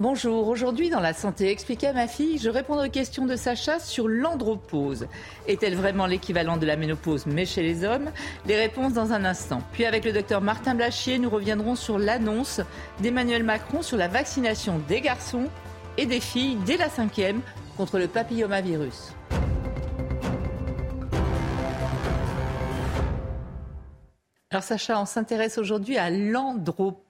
Bonjour, aujourd'hui dans la santé expliquée à ma fille, je réponds aux questions de Sacha sur l'andropause. Est-elle vraiment l'équivalent de la ménopause mais chez les hommes? Les réponses dans un instant. Puis avec le docteur Martin Blachier, nous reviendrons sur l'annonce d'Emmanuel Macron sur la vaccination des garçons et des filles dès la cinquième contre le papillomavirus. Alors Sacha, on s'intéresse aujourd'hui à l'andropause.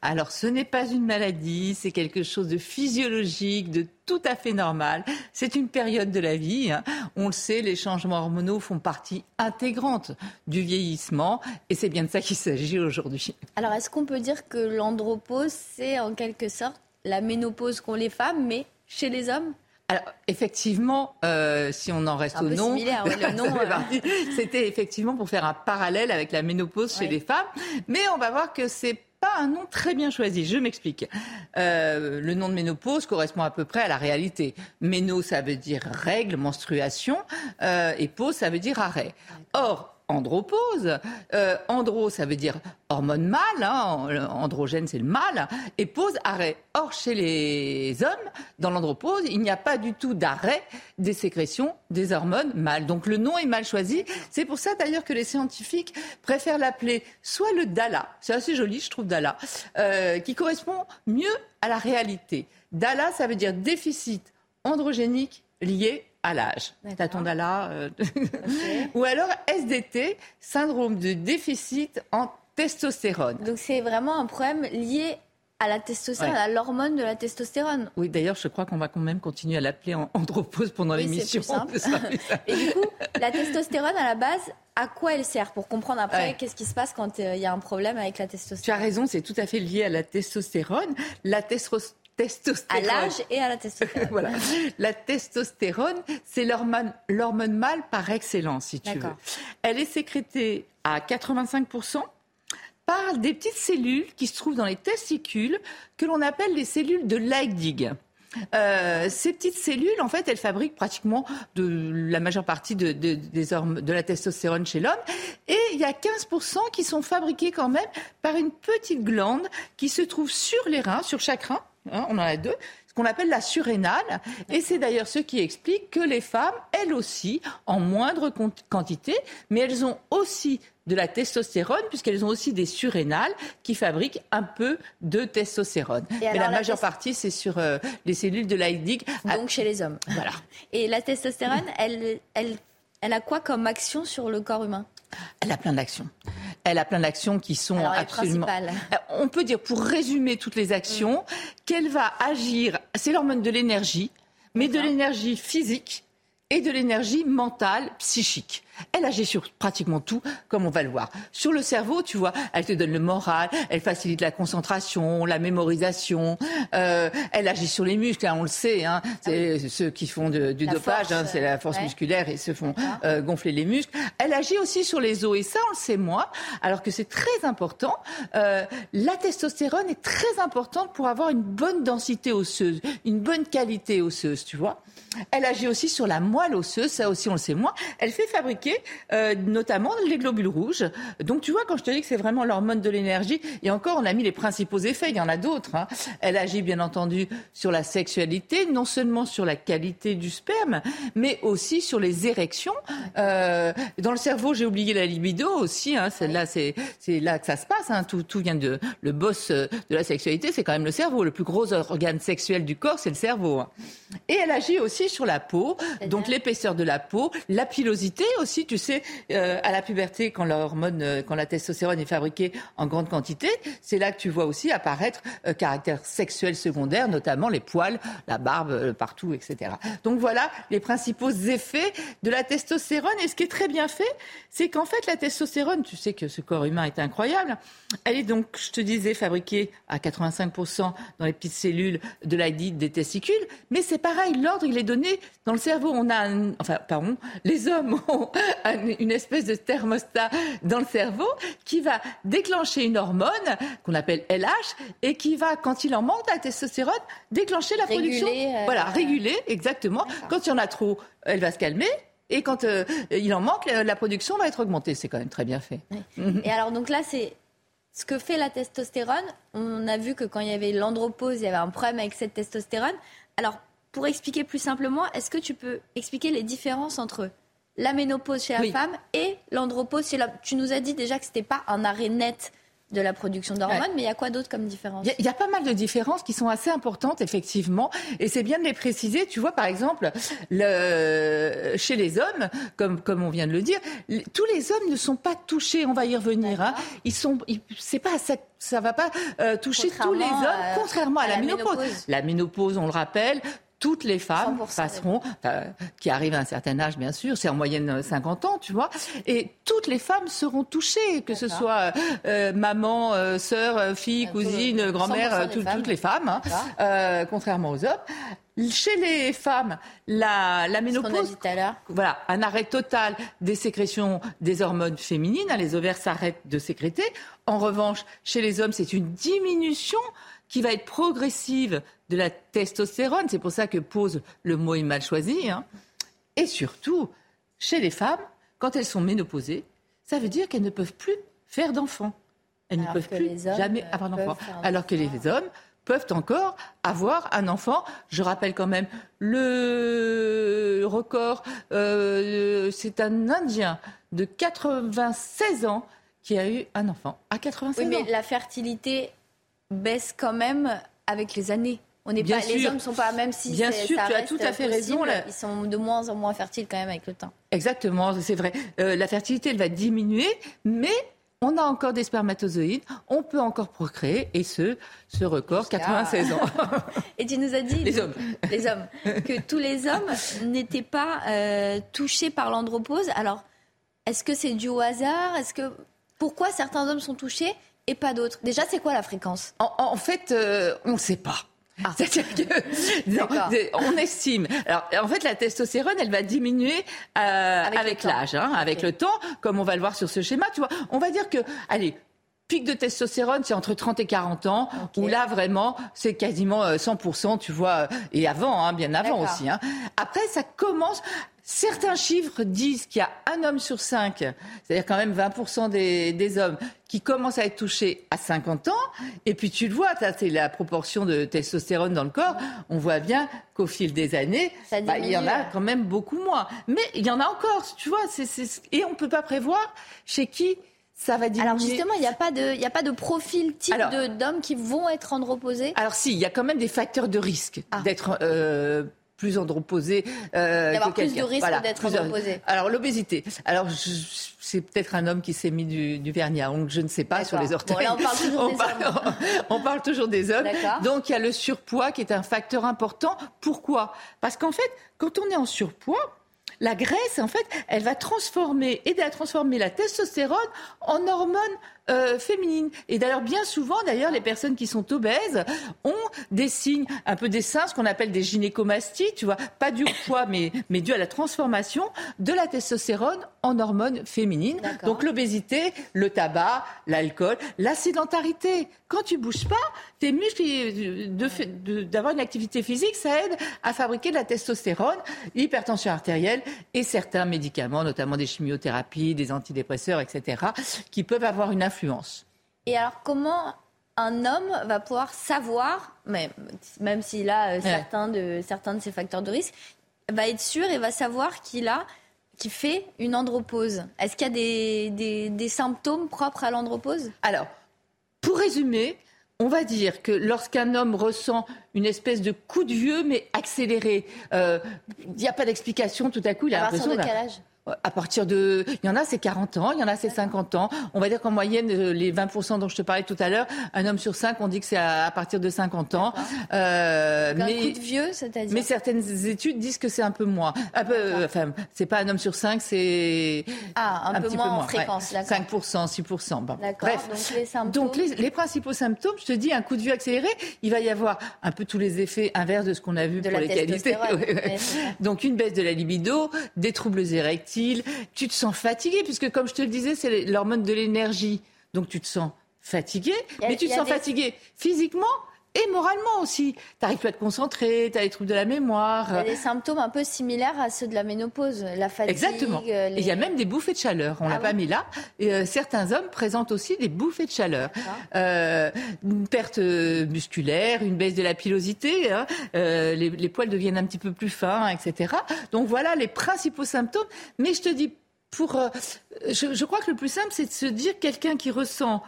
Alors ce n'est pas une maladie, c'est quelque chose de physiologique, de tout à fait normal. C'est une période de la vie. Hein. On le sait, les changements hormonaux font partie intégrante du vieillissement et c'est bien de ça qu'il s'agit aujourd'hui. Alors est-ce qu'on peut dire que l'andropause, c'est en quelque sorte la ménopause qu'ont les femmes, mais chez les hommes? Alors, effectivement, euh, si on en reste au nom, euh. c'était effectivement pour faire un parallèle avec la ménopause chez les femmes. Mais on va voir que c'est pas un nom très bien choisi. Je m'explique. Euh, le nom de ménopause correspond à peu près à la réalité. Méno, ça veut dire règle, menstruation, et pause, ça veut dire arrêt. Or, andropause. Euh, andro, ça veut dire hormone mâle, hein, androgène c'est le mâle, et pause, arrêt. Or, chez les hommes, dans l'andropause, il n'y a pas du tout d'arrêt des sécrétions des hormones mâles. Donc le nom est mal choisi. C'est pour ça d'ailleurs que les scientifiques préfèrent l'appeler soit le DALA, c'est assez joli, je trouve DALA, euh, qui correspond mieux à la réalité. DALA, ça veut dire déficit androgénique lié à l'âge. Tatondala. Euh, Ou alors SDT, syndrome de déficit en testostérone. Donc c'est vraiment un problème lié à la testostérone, à l'hormone de la testostérone. Oui, d'ailleurs, je crois qu'on va quand même continuer à l'appeler andropause pendant oui, l'émission. Et du coup, la testostérone, à la base, à quoi elle sert Pour comprendre après qu'est-ce qui se passe quand euh, il y a un problème avec la testostérone? Tu as raison, c'est tout à fait lié à la testostérone. La testostérone à l'âge et à la testostérone. voilà. La testostérone, c'est l'hormone mâle par excellence, si tu veux. Elle est sécrétée à 85% par des petites cellules qui se trouvent dans les testicules que l'on appelle les cellules de Leydig. Euh, ces petites cellules, en fait, elles fabriquent pratiquement de la majeure partie de, de, de la testostérone chez l'homme. Et il y a 15% qui sont fabriqués quand même par une petite glande qui se trouve sur les reins, sur chaque rein, Hein, on en a deux, ce qu'on appelle la surrénale. Et c'est d'ailleurs ce qui explique que les femmes, elles aussi, en moindre quantité, mais elles ont aussi de la testostérone, puisqu'elles ont aussi des surrénales qui fabriquent un peu de testostérone. mais la, majeure partie, c'est sur euh, les cellules de Leydig. Donc chez les hommes. Voilà. Et la testostérone, elle, elle, elle a quoi comme action sur le corps humain? Elle a plein d'actions. Elle a plein d'actions qui sont absolument. On peut dire, pour résumer toutes les actions, qu'elle va agir. C'est l'hormone de l'énergie, mais de l'énergie physique et de l'énergie mentale, psychique. Elle agit sur pratiquement tout, comme on va le voir. Sur le cerveau, tu vois, elle te donne le moral, elle facilite la concentration, la mémorisation. Euh, elle agit sur les muscles, hein, on le sait. Hein, c'est ah ceux qui font du dopage, hein, c'est la force musculaire et se font euh, gonfler les muscles. Elle agit aussi sur les os et ça, on le sait moins. Alors que c'est très important. Euh, la testostérone est très importante pour avoir une bonne densité osseuse, une bonne qualité osseuse, tu vois. Elle agit aussi sur la moelle osseuse, ça aussi on le sait moins. Elle fait fabriquer euh, notamment les globules rouges. Donc tu vois, quand je te dis que c'est vraiment l'hormone de l'énergie, et encore on a mis les principaux effets, il y en a d'autres. Hein. Elle agit bien entendu sur la sexualité, non seulement sur la qualité du sperme, mais aussi sur les érections. Euh, dans le cerveau, j'ai oublié la libido aussi. Hein. Là, c'est là que ça se passe. Hein. Tout, tout vient de le boss euh, de la sexualité, c'est quand même le cerveau. Le plus gros organe sexuel du corps, c'est le cerveau. Et elle agit aussi sur la peau, donc l'épaisseur de la peau, la pilosité aussi aussi, tu sais, euh, à la puberté, quand l'hormone, euh, quand la testostérone est fabriquée en grande quantité, c'est là que tu vois aussi apparaître euh, caractère sexuel secondaire, notamment les poils, la barbe partout, etc. Donc voilà les principaux effets de la testostérone. Et ce qui est très bien fait, c'est qu'en fait, la testostérone, tu sais que ce corps humain est incroyable, elle est donc, je te disais, fabriquée à 85% dans les petites cellules de la des testicules, mais c'est pareil, l'ordre, il est donné dans le cerveau. On a, enfin, pardon, les hommes ont une espèce de thermostat dans le cerveau qui va déclencher une hormone qu'on appelle LH et qui va, quand il en manque la testostérone, déclencher la production. Euh, voilà, réguler, exactement. Quand il y en a trop, elle va se calmer. Et quand euh, il en manque, la production va être augmentée. C'est quand même très bien fait. Et alors, donc là, c'est ce que fait la testostérone. On a vu que quand il y avait l'andropause, il y avait un problème avec cette testostérone. Alors, pour expliquer plus simplement, est-ce que tu peux expliquer les différences entre la ménopause chez la femme et l'andropause chez l'homme Tu nous as dit déjà que ce n'était pas un arrêt net de la production d'hormones, mais il y a quoi d'autre comme différence? Il y, a pas mal de différences qui sont assez importantes, effectivement, et c'est bien de les préciser. Tu vois, par exemple, le, chez les hommes, comme, comme on vient de le dire, tous les hommes ne sont pas touchés, on va y revenir. Hein. Ils sont, c'est pas ça, ça va pas euh, toucher tous les hommes, contrairement à, la, ménopause. La ménopause, on le rappelle, toutes les femmes passeront, qui arrivent à un certain âge bien sûr, c'est en moyenne 50 ans, tu vois, et toutes les femmes seront touchées, que ce soit euh, maman, euh, sœur, euh, fille, cousine, grand-mère, toutes les femmes, hein, contrairement aux hommes. Chez les femmes, la, la ménopause, voilà, un arrêt total des sécrétions des hormones féminines, hein, les ovaires s'arrêtent de sécréter. En revanche, chez les hommes, c'est une diminution qui va être progressive de la testostérone. C'est pour ça que pose le mot est mal choisi. Hein. Et surtout, chez les femmes, quand elles sont ménopausées, ça veut dire qu'elles ne peuvent plus faire d'enfants. Elles ne peuvent plus jamais avoir d'enfants. Alors que les hommes peuvent encore avoir un enfant. Je rappelle quand même le record, euh, c'est un Indien de 96 ans qui a eu un enfant à 96 oui, mais la fertilité baisse quand même avec les années. On n'est pas, les hommes ne sont pas, même si bien sûr, tu as tout à fait raison. Ils sont de moins en moins fertiles quand même avec le temps. Exactement, c'est vrai. Euh, la fertilité, elle va diminuer, mais on a encore des spermatozoïdes, on peut encore procréer, et ce, ce record, 96 ans. et tu nous as dit, les hommes, les hommes, que tous les hommes n'étaient pas euh, touchés par l'andropause. Alors, est-ce que c'est dû au hasard? Est-ce que pourquoi certains hommes sont touchés? Et pas d'autres Déjà, c'est quoi la fréquence? En, fait, euh, on ne sait pas. Ah. C'est-à-dire que on estime. Alors en fait, la testostérone, elle va diminuer euh, avec, l'âge, hein, avec le temps, comme on va le voir sur ce schéma. Tu vois, on va dire que, allez, pic de testostérone, c'est entre 30 et 40 ans, où là, vraiment, c'est quasiment 100%, euh, tu vois, et avant, hein, bien avant aussi. Hein. Après, ça commence... Certains chiffres disent qu'il y a un homme sur cinq, c'est-à-dire quand même 20% des, des, hommes, qui commencent à être touchés à 50 ans. Et puis tu le vois, c'est la proportion de testostérone dans le corps. On voit bien qu'au fil des années, bah, il y en a quand même beaucoup moins. Mais il y en a encore, tu vois. Et on ne peut pas prévoir chez qui ça va diminuer. Alors justement, il n'y a pas de, a pas de profil type d'hommes qui vont être androposés. Alors si, il y a quand même des facteurs de risque ah. d'être euh, plus androposé. Euh, D'avoir plus de risque d'être androposé. Alors l'obésité. Alors c'est peut-être un homme qui s'est mis du, vernis à ongles, je ne sais pas, sur les orteils. on parle toujours des hommes. on parle toujours des hommes. Donc il y a le surpoids qui est un facteur important. Pourquoi? Parce qu'en fait, quand on est en surpoids, la graisse, en fait, elle va transformer, aider à transformer la testostérone en hormone euh, féminine. Et d'ailleurs, bien souvent, d'ailleurs, les personnes qui sont obèses ont des signes, un peu des seins, ce qu'on appelle des gynécomasties, tu vois, pas du poids, mais, mais dû à la transformation de la testostérone en hormone féminine. Donc l'obésité, le tabac, l'alcool, la sédentarité. Quand tu bouges pas, tes muscles, d'avoir une activité physique, ça aide à fabriquer de la testostérone, l'hypertension artérielle et certains médicaments, notamment des chimiothérapies, des antidépresseurs, etc., qui peuvent avoir une influence. Et alors, comment un homme va pouvoir savoir, même, même s'il a euh, certains, de, certains de ces facteurs de risque, va être sûr et va savoir qu'il a qui fait une andropause? Est-ce qu'il y a des, des, des symptômes propres à l'andropause? Alors, pour résumer, on va dire que lorsqu'un homme ressent une espèce de coup de vieux, mais accéléré, il euh, n'y a pas d'explication, tout à coup, il a l'impression... de à partir de. Il y en a, c'est 40 ans, il y en a, c'est 50 ans. On va dire qu'en moyenne, euh, les 20% dont je te parlais tout à l'heure, un homme sur cinq, on dit que c'est à, partir de 50 ans. Euh, mais, un coup de vieux, c'est-à-dire Mais certaines études disent que c'est un peu moins. Un peu, enfin, c'est pas un homme sur cinq, c'est. Ah, un, peu petit moins peu moins en fréquence, ouais. 5%, 6%. Bon. Bref. Donc, les, symptômes... Donc les, principaux symptômes, je te dis, un coup de vieux accéléré, il va y avoir un peu tous les effets inverses de ce qu'on a vu pour les qualités. Donc une baisse de la libido, des troubles érectiles tu te sens fatigué, puisque comme je te le disais, c'est l'hormone de l'énergie. Donc tu te sens fatigué, mais tu te sens fatigué physiquement et moralement aussi. Tu n'arrives pas à te concentrer, tu as les troubles de la mémoire. Il y a des symptômes un peu similaires à ceux de la ménopause, la fatigue. Exactement. Euh, il y a même des bouffées de chaleur. On ne l'a ah pas mis là. Et, euh, certains hommes présentent aussi des bouffées de chaleur. Euh, une perte musculaire, une baisse de la pilosité, hein. les, poils deviennent un petit peu plus fins, etc. Donc voilà les principaux symptômes. Mais je te dis, pour, je, je crois que le plus simple, c'est de se dire quelqu'un qui ressent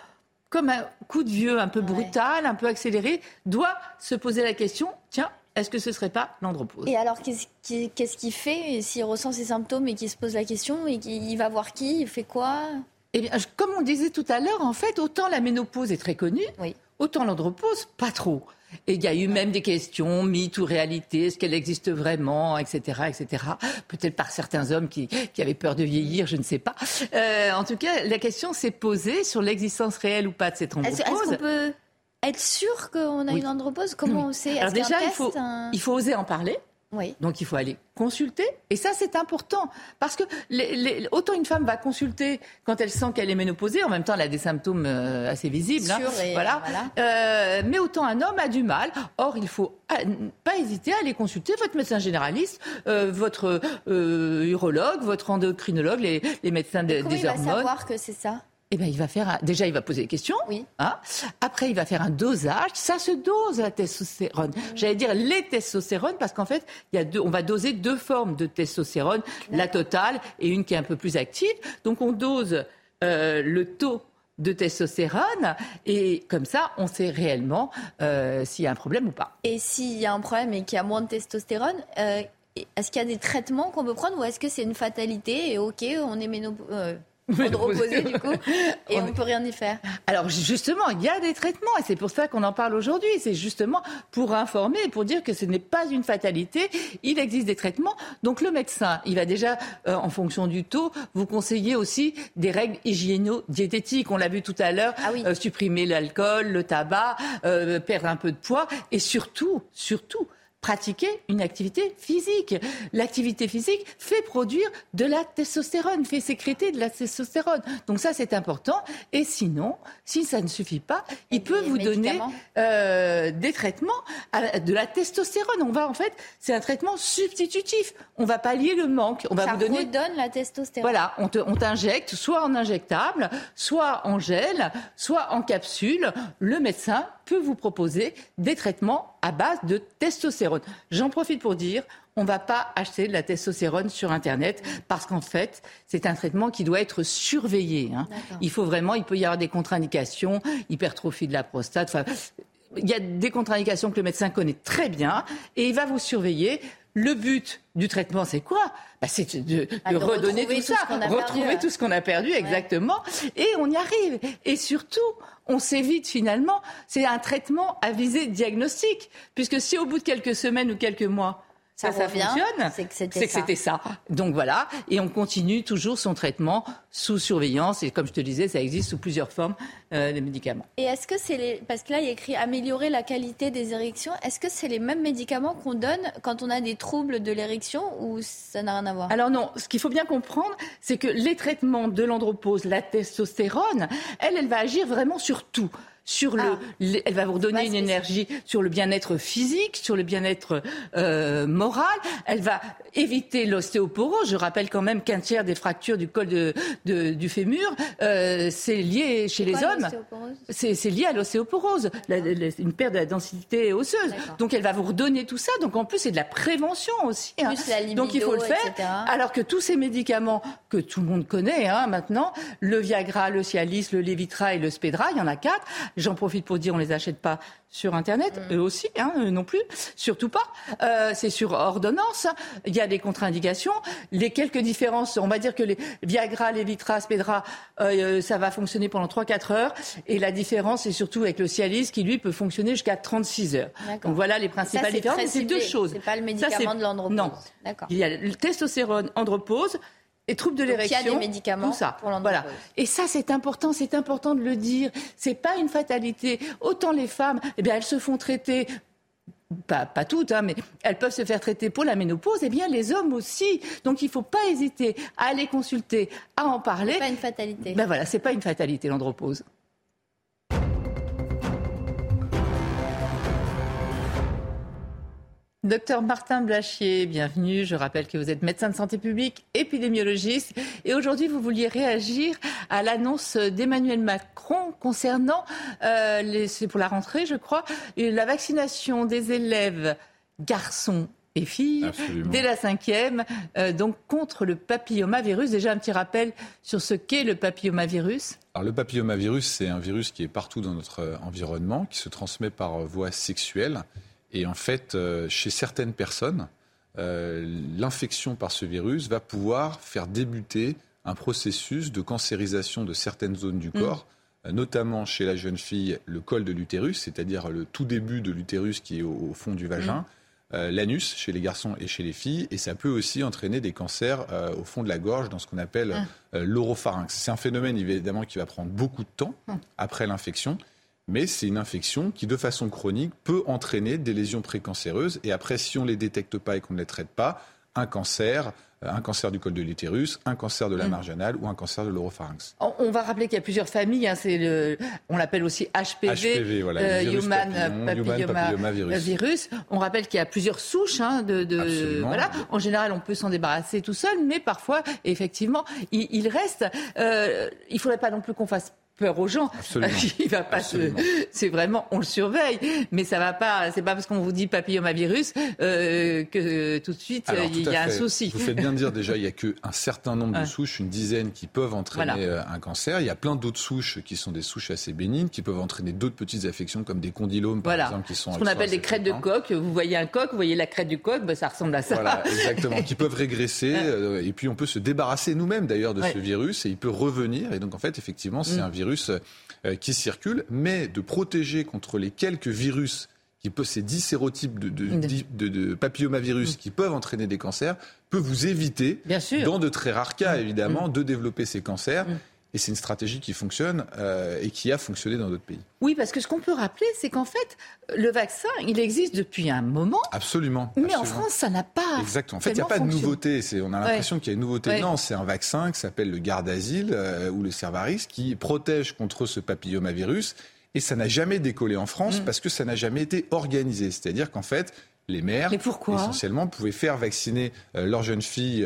comme un coup de vieux un peu brutal, un peu accéléré, doit se poser la question, tiens, est-ce que ce ne serait pas l'andropause? Et alors, qu'est-ce qu'il fait s'il ressent ces symptômes et qu'il se pose la question et qu'il va voir qui? Il fait quoi? Eh bien, comme on disait tout à l'heure, en fait, autant la ménopause est très connue, autant l'andropause, pas trop. Et il y a eu même des questions, mythe ou réalité, est-ce qu'elle existe vraiment, etc., etc. Peut-être par certains hommes qui, qui, avaient peur de vieillir, je ne sais pas. Euh, en tout cas, la question s'est posée sur l'existence réelle ou pas de cette andropause. Est-ce qu'on peut être sûr qu'on a une andropause? Comment on sait? Alors déjà, il faut, il faut oser en parler. Donc il faut aller consulter. Et ça, c'est important. Parce que autant une femme va consulter quand elle sent qu'elle est ménopausée, en même temps, elle a des symptômes euh, assez visibles. Hein. voilà. Euh, mais autant un homme a du mal. Or, il faut euh, pas hésiter à aller consulter votre médecin généraliste, votre urologue, votre endocrinologue, les, médecins des hormones. il va savoir que c'est ça? Eh ben, il va faire déjà il va poser des questions. Oui. Hein. Après il va faire un dosage. Ça se dose la testostérone. Mmh. J'allais dire les testostérones parce qu'en fait il y a deux, on va doser deux formes de testostérone, la totale et une qui est un peu plus active. Donc on dose euh, le taux de testostérone et comme ça on sait réellement euh, s'il y a un problème ou pas. Et s'il y a un problème et qu'il y a moins de testostérone, euh, est-ce qu'il y a des traitements qu'on peut prendre ou est-ce que c'est une fatalité et ok on est de reposer du coup et on ne peut rien y faire. Alors justement, il y a des traitements et c'est pour ça qu'on en parle aujourd'hui. C'est justement pour informer et pour dire que ce n'est pas une fatalité. Il existe des traitements. Donc le médecin, il va déjà, euh, en fonction du taux, vous conseiller aussi des règles hygiéno-diététiques. On l'a vu tout à l'heure, ah euh, supprimer l'alcool, le tabac, euh, perdre un peu de poids et surtout, surtout, pratiquer une activité physique. L'activité physique fait produire de la testostérone, fait sécréter de la testostérone. Donc ça, c'est important. Et sinon, si ça ne suffit pas, il peut vous donner euh, des traitements à, de la testostérone. On va en fait, c'est un traitement substitutif. On va pallier le manque. On va ça vous donner. donne la testostérone. Voilà, on t'injecte soit en injectable, soit en gel, soit en capsule. Le médecin peut vous proposer des traitements à base de testostérone. J'en profite pour dire, on ne va pas acheter de la testostérone sur Internet parce qu'en fait, c'est un traitement qui doit être surveillé. Hein. Il faut vraiment, il peut y avoir des contre-indications, hypertrophie de la prostate. il y a des contre-indications que le médecin connaît très bien et il va vous surveiller. Le but du traitement, c'est quoi? Bah, C'est de, ah, redonner tout, ça, retrouver tout ce qu'on a perdu, exactement. Et on y arrive. Et surtout, on s'évite finalement. C'est un traitement à visée diagnostique, puisque si au bout de quelques semaines ou quelques mois, ça, ça, fonctionne, c'est que c'était ça. Donc voilà, et on continue toujours son traitement sous surveillance. Et comme je te disais, ça existe sous plusieurs formes euh, de médicaments. Et est-ce que c'est les... Parce que là, il y a écrit améliorer la qualité des érections. Est-ce que c'est les mêmes médicaments qu'on donne quand on a des troubles de l'érection ou ça n'a rien à voir? Alors non, ce qu'il faut bien comprendre, c'est que les traitements de l'andropause, la testostérone, elle, elle va agir vraiment sur tout sur le, ah. elle va vous donner une énergie sur le bien-être physique, sur le bien-être euh, moral. Elle va éviter l'ostéoporose. Je rappelle quand même qu'un tiers des fractures du col de, du fémur, euh, c'est lié chez les hommes. C'est lié à l'ostéoporose, une perte de la densité osseuse. Donc elle va vous redonner tout ça. Donc en plus c'est de la prévention aussi. Hein. Donc il faut le faire. Alors que tous ces médicaments que tout le monde connaît hein, maintenant, le Viagra, le Cialis, le Levitra et le Spedra, il y en a quatre J'en profite pour dire, on les achète pas sur Internet, mm. eux aussi, hein, non plus, surtout pas. Euh, c'est sur ordonnance. Il y a des contre-indications. Les quelques différences, on va dire que les Viagra, les Vitras, Pedra, euh, ça va fonctionner pendant 3-4 heures. Et la différence, c'est surtout avec le Cialis qui, lui, peut fonctionner jusqu'à 36 heures. Donc voilà les principales différences. C'est deux choses. C'est pas le médicament de l'andropause. Non. Il y a le testostérone, andropause et troubles de l'érection. Il y a des médicaments tout ça. pour Voilà. Et ça, c'est important, c'est important de le dire. C'est pas une fatalité. Autant les femmes, eh bien, elles se font traiter pas, pas, toutes, hein, mais elles peuvent se faire traiter pour la ménopause, et eh bien les hommes aussi. Donc il ne faut pas hésiter à aller consulter, à en parler. C'est pas une fatalité. Ben voilà, c'est pas une fatalité l'andropause. Docteur Martin Blachier, bienvenue. Je rappelle que vous êtes médecin de santé publique, épidémiologiste. Et aujourd'hui, vous vouliez réagir à l'annonce d'Emmanuel Macron concernant, euh, c'est pour la rentrée, je crois, la vaccination des élèves garçons et filles dès la cinquième, euh, donc contre le papillomavirus. Déjà un petit rappel sur ce qu'est le papillomavirus. Alors le papillomavirus, c'est un virus qui est partout dans notre environnement, qui se transmet par voie sexuelle et en fait, euh, chez certaines personnes, euh, l'infection par ce virus va pouvoir faire débuter un processus de cancérisation de certaines zones du mm. corps, euh, notamment chez la jeune fille, le col de l'utérus, c'est-à-dire le tout début de l'utérus qui est au, fond du vagin. Mm. l'anus chez les garçons et chez les filles, et ça peut aussi entraîner des cancers au fond de la gorge dans ce qu'on appelle mm. l'oropharynx. C'est un phénomène évidemment qui va prendre beaucoup de temps après l'infection, mais c'est une infection qui, de façon chronique, peut entraîner des lésions précancéreuses. Et après, si on ne les détecte pas et qu'on ne les traite pas, un cancer, euh, un cancer du col de l'utérus, un cancer de la mm. marginale ou un cancer de l'oropharynx. On va rappeler qu'il y a plusieurs familles. Hein, le, on l'appelle aussi HPV, euh, human, papillomavirus. On rappelle qu'il y a plusieurs souches. Hein, de, de voilà. En général, on peut s'en débarrasser tout seul, mais parfois, effectivement, il, reste. Euh, il ne faudrait pas non plus qu'on fasse peur aux gens. Il va pas C'est vraiment, on le surveille, mais ça va pas. C'est pas parce qu'on vous dit papillomavirus euh, que tout de suite il y a un souci. Vous faites bien de dire déjà, il y a qu'un certain nombre de souches, une dizaine, qui peuvent entraîner euh, un cancer. Il y a plein d'autres souches qui sont des souches assez bénignes, qui peuvent entraîner d'autres petites affections comme des condylomes, par exemple, qui sont. Ce qu'on appelle des crêtes de coq. Vous voyez un coq, vous voyez la crête du coq, ben, ça ressemble à ça. Voilà, exactement. qui peuvent régresser, euh, et puis on peut se débarrasser nous-mêmes d'ailleurs de ce virus, et il peut revenir. Et donc en fait, effectivement, c'est mm. un virus virus euh, qui circulent, mais de protéger contre les quelques virus qui ces 10 sérotypes de, de, papillomavirus qui peuvent entraîner des cancers, peut vous éviter, dans de très rares cas mm. évidemment, mm. de développer ces cancers. Et c'est une stratégie qui fonctionne euh, et qui a fonctionné dans d'autres pays. Oui, parce que ce qu'on peut rappeler, c'est qu'en fait, le vaccin, il existe depuis un moment. Absolument. Mais en France, ça n'a pas. Exactement. En fait, il n'y a pas de nouveauté. On a l'impression qu'il y a une nouveauté. Non, c'est un vaccin qui s'appelle le Gardasil euh, ou le Cervaris qui protège contre ce papillomavirus. Et ça n'a jamais décollé en France mm. parce que ça n'a jamais été organisé. C'est-à-dire qu'en fait, les mères, essentiellement, pouvaient faire vacciner euh, leurs jeunes filles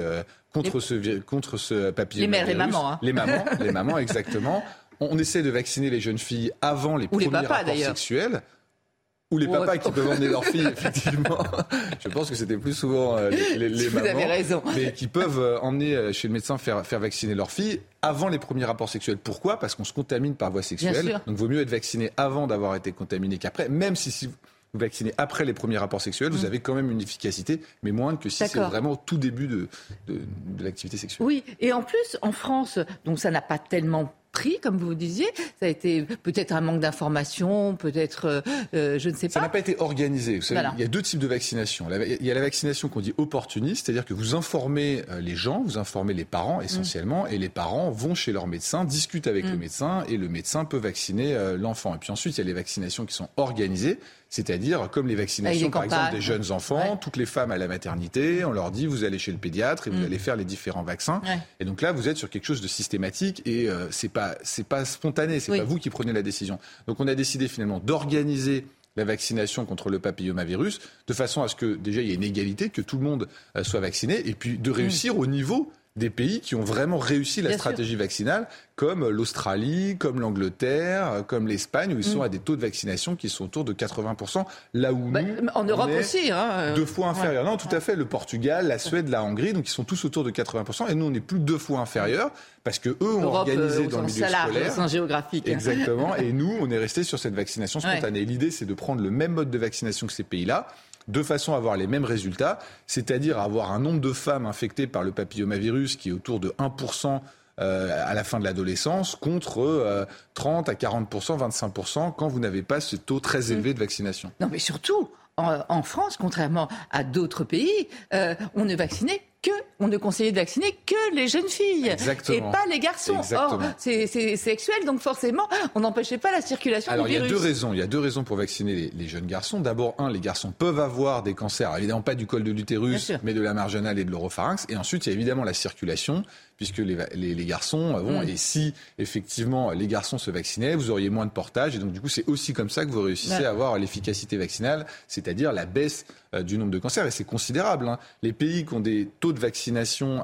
contre, ce, contre ce papier. Les mères, les mamans. Hein. Les mamans, les mamans, exactement. On, essaie de vacciner les jeunes filles avant les premiers rapports sexuels. Ou les papas qui peuvent emmener leurs filles, effectivement. Je pense que c'était plus souvent euh, les, les, Vous mamans. Avez raison. Mais qui peuvent euh, emmener euh, chez le médecin faire, faire vacciner leurs filles avant les premiers rapports sexuels. Pourquoi? Parce qu'on se contamine par voie sexuelle. Donc, il vaut mieux être vacciné avant d'avoir été contaminé qu'après. Même si, si vous vaccinez après les premiers rapports sexuels, vous mm. avez quand même une efficacité, mais moindre que si c'est vraiment tout début de, de, l'activité sexuelle. Oui, et en plus, en France, donc ça n'a pas tellement pris, comme vous disiez. Ça a été peut-être un manque d'information, peut-être, euh, euh, je ne sais pas. Ça n'a pas été organisé. il y a deux types de vaccination. Il y a la vaccination qu'on dit opportuniste, c'est-à-dire que vous informez euh, les gens, vous informez les parents essentiellement, mm. et les parents vont chez leur médecin, discutent avec le mm. médecin, et le médecin peut vacciner l'enfant. Et puis ensuite, il y a les vaccinations qui sont organisées c'est-à-dire comme les vaccinations, par exemple, des jeunes enfants, toutes les femmes à la maternité, on leur dit vous allez chez le pédiatre et vous mm. allez faire les différents vaccins. Et donc là, vous êtes sur quelque chose de systématique et euh, c'est pas c'est pas spontané, c'est pas vous qui prenez la décision. Donc on a décidé finalement d'organiser la vaccination contre le papillomavirus de façon à ce que déjà il y ait une égalité, que tout le monde euh, soit vacciné et puis de réussir mm. au niveau des pays qui ont vraiment réussi la stratégie vaccinale, comme l'Australie, comme l'Angleterre, comme l'Espagne, où ils sont mm. à des taux de vaccination qui sont autour de 80%, là où bah, nous, en Europe aussi, hein, deux fois inférieur. Non, tout à fait. Le Portugal, la Suède, la Hongrie, donc ils sont tous autour de 80%, et nous on est plus de deux fois inférieur parce que eux ont organisé euh, dans le milieu scolaire. géographique. Exactement. et nous, on est resté sur cette vaccination spontanée. L'idée, c'est de prendre le même mode de vaccination que ces pays-là de façon à avoir les mêmes résultats, c'est-à-dire avoir un nombre de femmes infectées par le papillomavirus qui est autour de 1% euh, à la fin de l'adolescence contre 30 euh, à 40%, 25% quand vous n'avez pas ce taux très élevé de vaccination. Non mais surtout, en, France, contrairement à d'autres pays, euh, on ne vaccinait que, on ne conseillait de vacciner que les jeunes filles et pas les garçons. Or, c'est sexuel, donc forcément, on n'empêchait pas la circulation Alors, du virus. il y a deux raisons. Il y a deux raisons pour vacciner les, jeunes garçons. D'abord, un, les garçons peuvent avoir des cancers, évidemment pas du col de l'utérus, mais de la marginale et de l'oropharynx. Et ensuite, il y a évidemment la circulation puisque les, les, garçons vont, mm. et si effectivement les garçons se vaccinaient, vous auriez moins de portage, et donc du coup c'est aussi comme ça que vous réussissez à avoir l'efficacité vaccinale, c'est-à-dire la baisse euh, du nombre de cancers, et c'est considérable. Hein. Les pays qui ont des taux de vaccination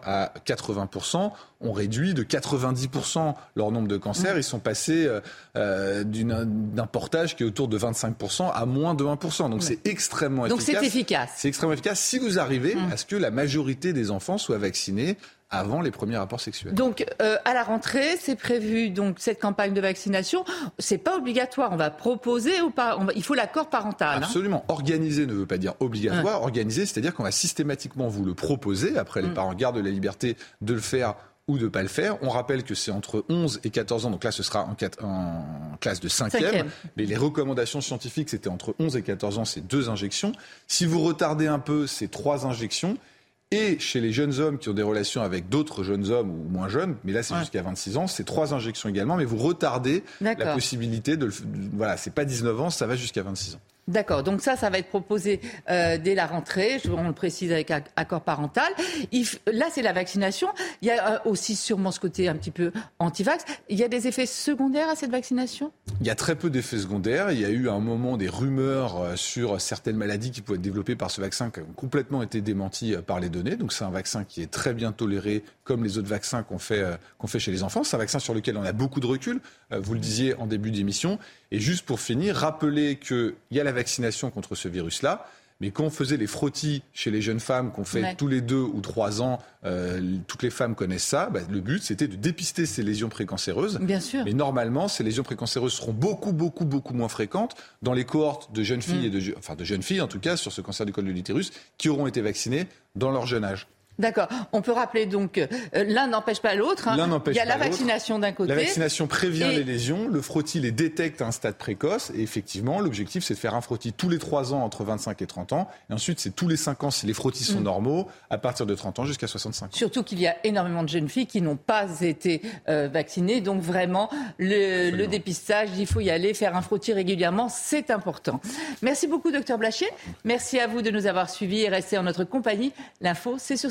à 80% ont réduit de 90% leur nombre de cancers, mm. ils sont passés euh, euh d'un portage qui est autour de 25% à moins de 1%, donc c'est extrêmement efficace. Donc c'est efficace. C'est extrêmement efficace si vous arrivez mm. à ce que la majorité des enfants soient vaccinés avant les premiers rapports sexuels. Donc euh, à la rentrée, c'est prévu donc cette campagne de vaccination. C'est pas obligatoire. On va proposer ou pas? il faut l'accord parental. Hein. Absolument. Organiser ne veut pas dire obligatoire. Organiser, c'est-à-dire qu'on va systématiquement vous le proposer. Après, les mm. parents gardent la liberté de le faire ou de ne pas le faire. On rappelle que c'est entre 11 et 14 ans, donc là ce sera en, en classe de 5e, mais les recommandations scientifiques c'était entre 11 et 14 ans, c'est deux injections. Si vous retardez un peu, c'est trois injections. Et chez les jeunes hommes qui ont des relations avec d'autres jeunes hommes ou moins jeunes, mais là c'est jusqu'à 26 ans, c'est trois injections également, mais vous retardez la possibilité de le. Voilà, c'est pas 19 ans, ça va jusqu'à 26 ans. D'accord, donc ça, ça va être proposé euh, dès la rentrée, on le précise avec accord parental. là, c'est la vaccination. Il y a euh, aussi sûrement ce côté un petit peu anti-vax. Il y a des effets secondaires à cette vaccination? Il y a très peu d'effets secondaires. Il y a eu à un moment des rumeurs euh, sur certaines maladies qui pouvaient être développées par ce vaccin qui ont complètement été démenties par les données. Donc c'est un vaccin qui est très bien toléré, comme les autres vaccins qu'on fait, qu'on fait chez les enfants. C'est un vaccin sur lequel on a beaucoup de recul. vous le disiez en début d'émission. Et juste pour finir, rappeler qu'il y a la vaccination contre ce virus-là. Mais quand on faisait les frottis chez les jeunes femmes, qu'on fait tous les deux ou trois ans, euh, toutes les femmes connaissent ça. Bah, le but, c'était de dépister ces lésions précancéreuses. Bien sûr. Mais normalement, ces lésions précancéreuses seront beaucoup, beaucoup, beaucoup moins fréquentes dans les cohortes de jeunes filles mm. et de, enfin de jeunes filles en tout cas, sur ce cancer du col de l'utérus, qui auront été vaccinées dans leur jeune âge. D'accord. On peut rappeler donc euh, l'un n'empêche pas l'autre. Hein. Il y a la vaccination d'un côté. La vaccination prévient les lésions, le frottis les détecte à un stade précoce. Et effectivement, l'objectif, c'est de faire un frottis tous les 3 ans entre 25 et 30 ans. Et ensuite, c'est tous les 5 ans si les frottis sont mm. normaux, à partir de 30 ans jusqu'à 65 ans. Surtout qu'il y a énormément de jeunes filles qui n'ont pas été euh, vaccinées. Donc vraiment, le, le, dépistage, il faut y aller, faire un frottis régulièrement, c'est important. Merci beaucoup, docteur Blachier. Merci à vous de nous avoir suivis et rester en notre compagnie. L'info, c'est sur